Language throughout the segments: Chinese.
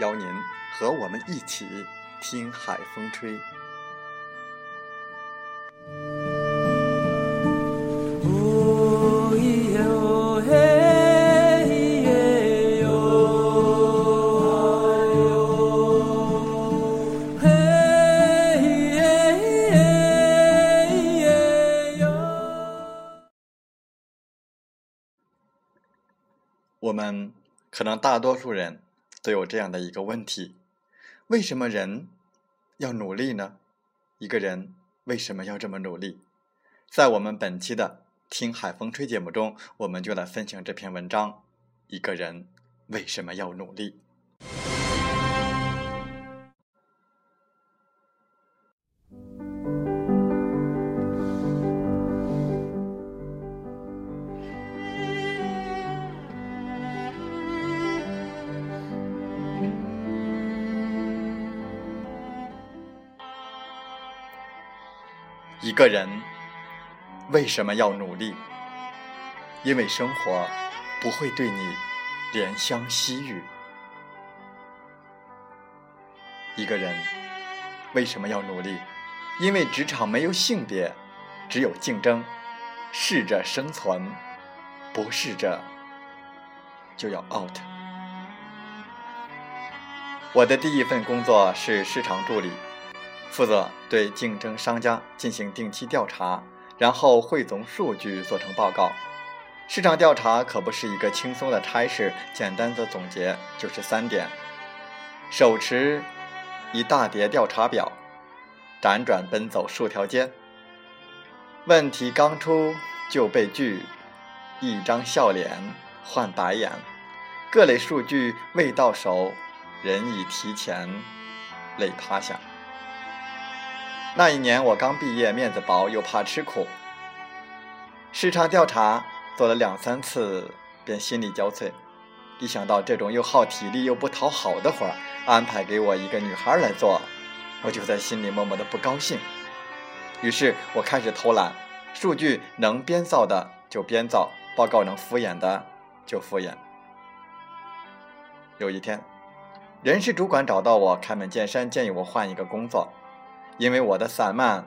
邀您和我们一起听海风吹。我们可能大多数人。都有这样的一个问题：为什么人要努力呢？一个人为什么要这么努力？在我们本期的《听海风吹》节目中，我们就来分享这篇文章：一个人为什么要努力？一个人为什么要努力？因为生活不会对你怜香惜玉。一个人为什么要努力？因为职场没有性别，只有竞争。试着生存，不试着就要 out。我的第一份工作是市场助理。负责对竞争商家进行定期调查，然后汇总数据做成报告。市场调查可不是一个轻松的差事，简单的总结就是三点：手持一大叠调查表，辗转奔走数条街。问题刚出就被拒，一张笑脸换白眼。各类数据未到手，人已提前累趴下。那一年我刚毕业，面子薄又怕吃苦，市场调查做了两三次，便心力交瘁。一想到这种又耗体力又不讨好的活儿，安排给我一个女孩来做，我就在心里默默的不高兴。于是我开始偷懒，数据能编造的就编造，报告能敷衍的就敷衍。有一天，人事主管找到我，开门见山建议我换一个工作。因为我的散漫，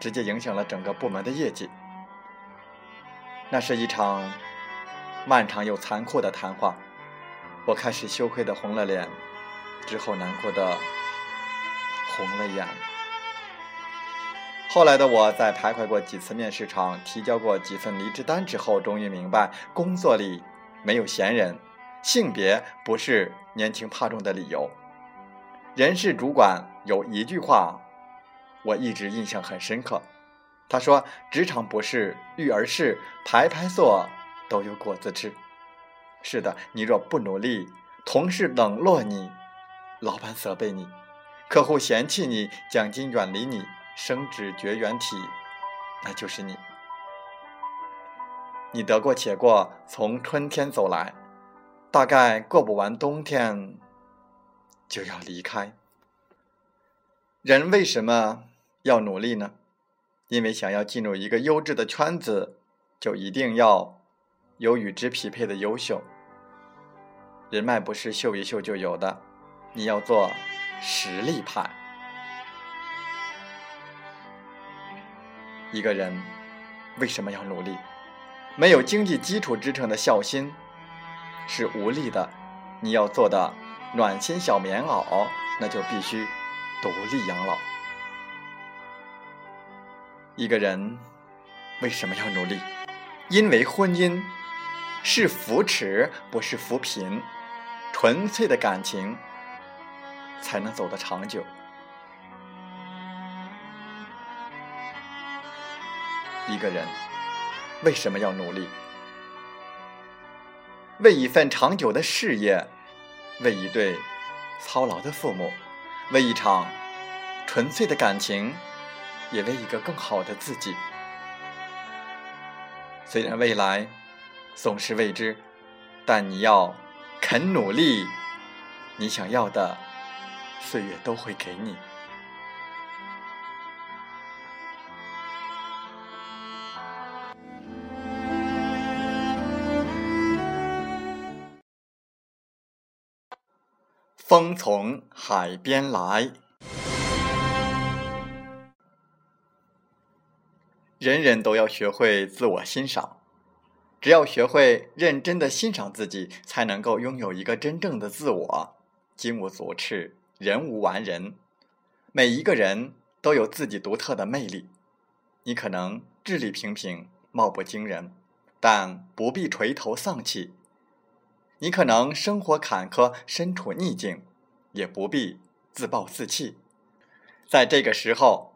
直接影响了整个部门的业绩。那是一场漫长又残酷的谈话，我开始羞愧的红了脸，之后难过的红了眼。后来的我在徘徊过几次面试场，提交过几份离职单之后，终于明白，工作里没有闲人，性别不是年轻怕重的理由。人事主管有一句话，我一直印象很深刻。他说：“职场不是育儿室，排排坐都有果子吃。”是的，你若不努力，同事冷落你，老板责备你，客户嫌弃你，奖金远离你，升职绝缘体，那就是你。你得过且过，从春天走来，大概过不完冬天。就要离开。人为什么要努力呢？因为想要进入一个优质的圈子，就一定要有与之匹配的优秀。人脉不是秀一秀就有的，你要做实力派。一个人为什么要努力？没有经济基础支撑的孝心是无力的。你要做的暖心小棉袄，那就必须独立养老。一个人为什么要努力？因为婚姻是扶持，不是扶贫。纯粹的感情才能走得长久。一个人为什么要努力？为一份长久的事业，为一对操劳的父母，为一场纯粹的感情，也为一个更好的自己。虽然未来总是未知，但你要肯努力，你想要的岁月都会给你。风从海边来，人人都要学会自我欣赏。只要学会认真的欣赏自己，才能够拥有一个真正的自我。金无足赤，人无完人。每一个人都有自己独特的魅力。你可能智力平平，貌不惊人，但不必垂头丧气。你可能生活坎坷，身处逆境，也不必自暴自弃。在这个时候，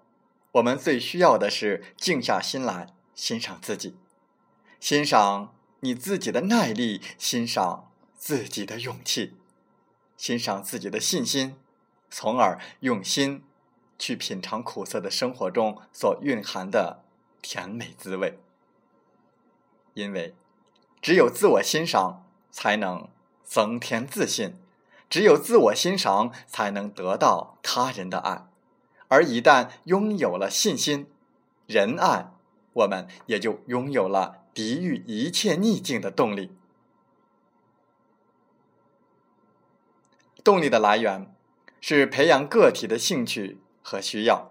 我们最需要的是静下心来欣赏自己，欣赏你自己的耐力，欣赏自己的勇气，欣赏自己的信心，从而用心去品尝苦涩的生活中所蕴含的甜美滋味。因为，只有自我欣赏。才能增添自信，只有自我欣赏，才能得到他人的爱，而一旦拥有了信心、仁爱，我们也就拥有了抵御一切逆境的动力。动力的来源是培养个体的兴趣和需要，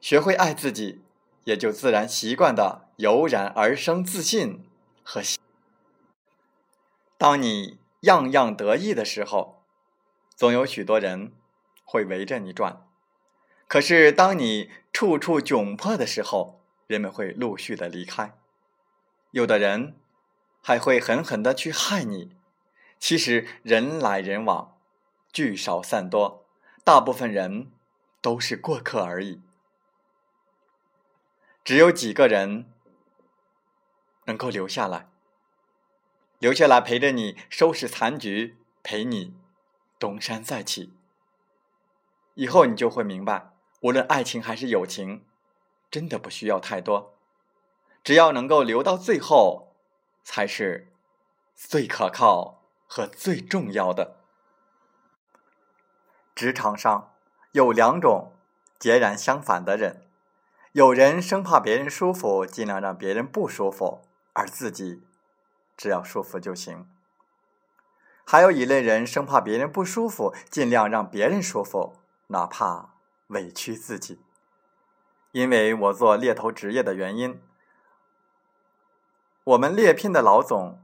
学会爱自己，也就自然习惯的油然而生自信和。当你样样得意的时候，总有许多人会围着你转；可是当你处处窘迫的时候，人们会陆续的离开。有的人还会狠狠的去害你。其实人来人往，聚少散多，大部分人都是过客而已。只有几个人能够留下来。留下来陪着你收拾残局，陪你东山再起。以后你就会明白，无论爱情还是友情，真的不需要太多，只要能够留到最后，才是最可靠和最重要的。职场上有两种截然相反的人：有人生怕别人舒服，尽量让别人不舒服，而自己。只要舒服就行。还有一类人生怕别人不舒服，尽量让别人舒服，哪怕委屈自己。因为我做猎头职业的原因，我们猎聘的老总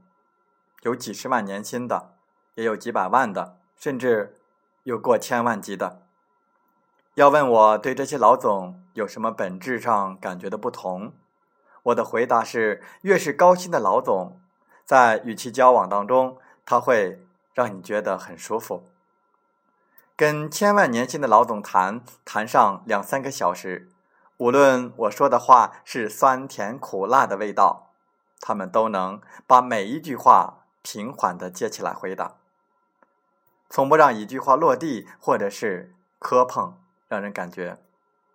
有几十万年薪的，也有几百万的，甚至有过千万级的。要问我对这些老总有什么本质上感觉的不同，我的回答是：越是高薪的老总。在与其交往当中，他会让你觉得很舒服。跟千万年薪的老总谈谈上两三个小时，无论我说的话是酸甜苦辣的味道，他们都能把每一句话平缓的接起来回答，从不让一句话落地或者是磕碰，让人感觉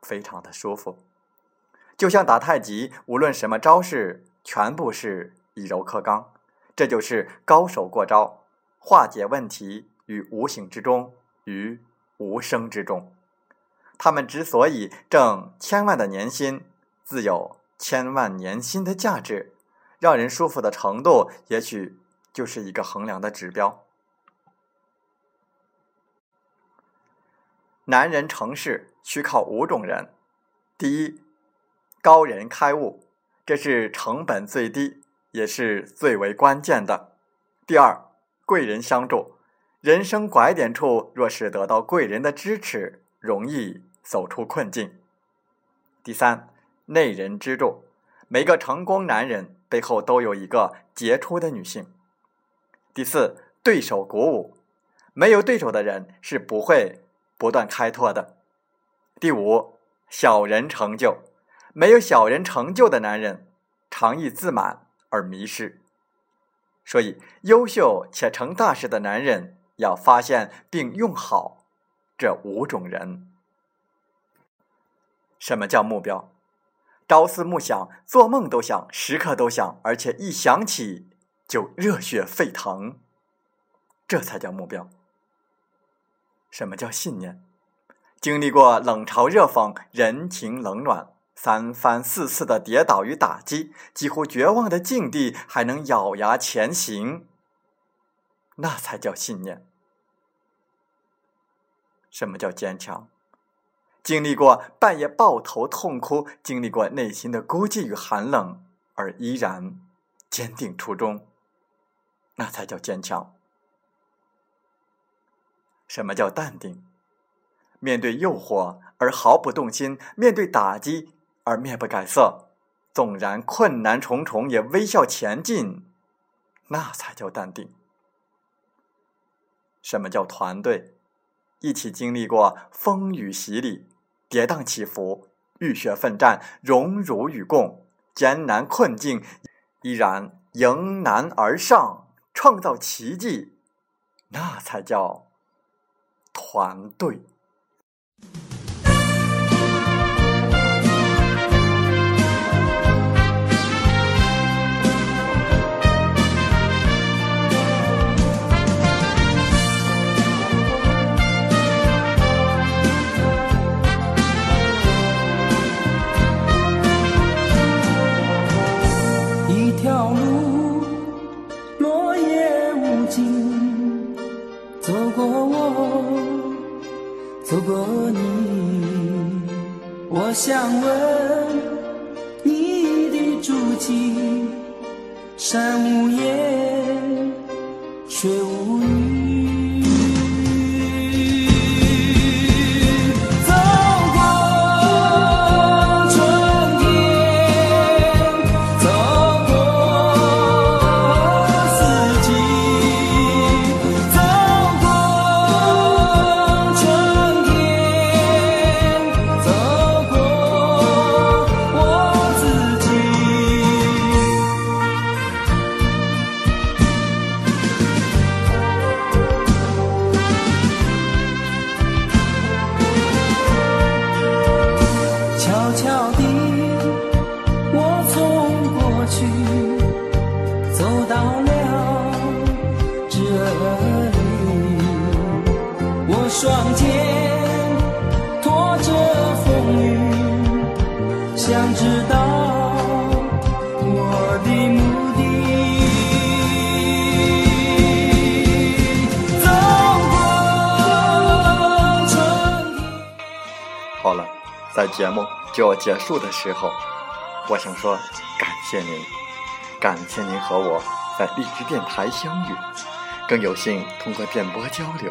非常的舒服。就像打太极，无论什么招式，全部是以柔克刚。这就是高手过招，化解问题于无形之中，于无声之中。他们之所以挣千万的年薪，自有千万年薪的价值，让人舒服的程度，也许就是一个衡量的指标。男人成事需靠五种人：第一，高人开悟，这是成本最低，也是最为关键的。第二，贵人相助，人生拐点处若是得到贵人的支持，容易走出困境。第三，内人支柱，每个成功男人背后都有一个杰出的女性。第四，对手鼓舞，没有对手的人是不会不断开拓的。第五，小人成就，没有小人成就的男人，常易自满而迷失。所以，优秀且成大事的男人要发现并用好这五种人。什么叫目标？朝思暮想，做梦都想，时刻都想，而且一想起就热血沸腾，这才叫目标。什么叫信念？经历过冷嘲热讽、人情冷暖，三番四次的跌倒与打击，几乎绝望的境地，还能咬牙前行，那才叫信念。什么叫坚强？经历过半夜抱头痛哭，经历过内心的孤寂与寒冷，而依然坚定初衷，那才叫坚强。什么叫淡定？面对诱惑而毫不动心，面对打击而面不改色，纵然困难重重也微笑前进，那才叫淡定。什么叫团队？一起经历过风雨洗礼。跌宕起伏，浴血奋战，荣辱与共，艰难困境，依然迎难而上，创造奇迹，那才叫团队。走过你我想问你的足迹山无言。双肩拖着风雨，想知道我的目的。好了，在节目就要结束的时候，我想说感谢您，感谢您和我在荔枝电台相遇，更有幸通过电波交流。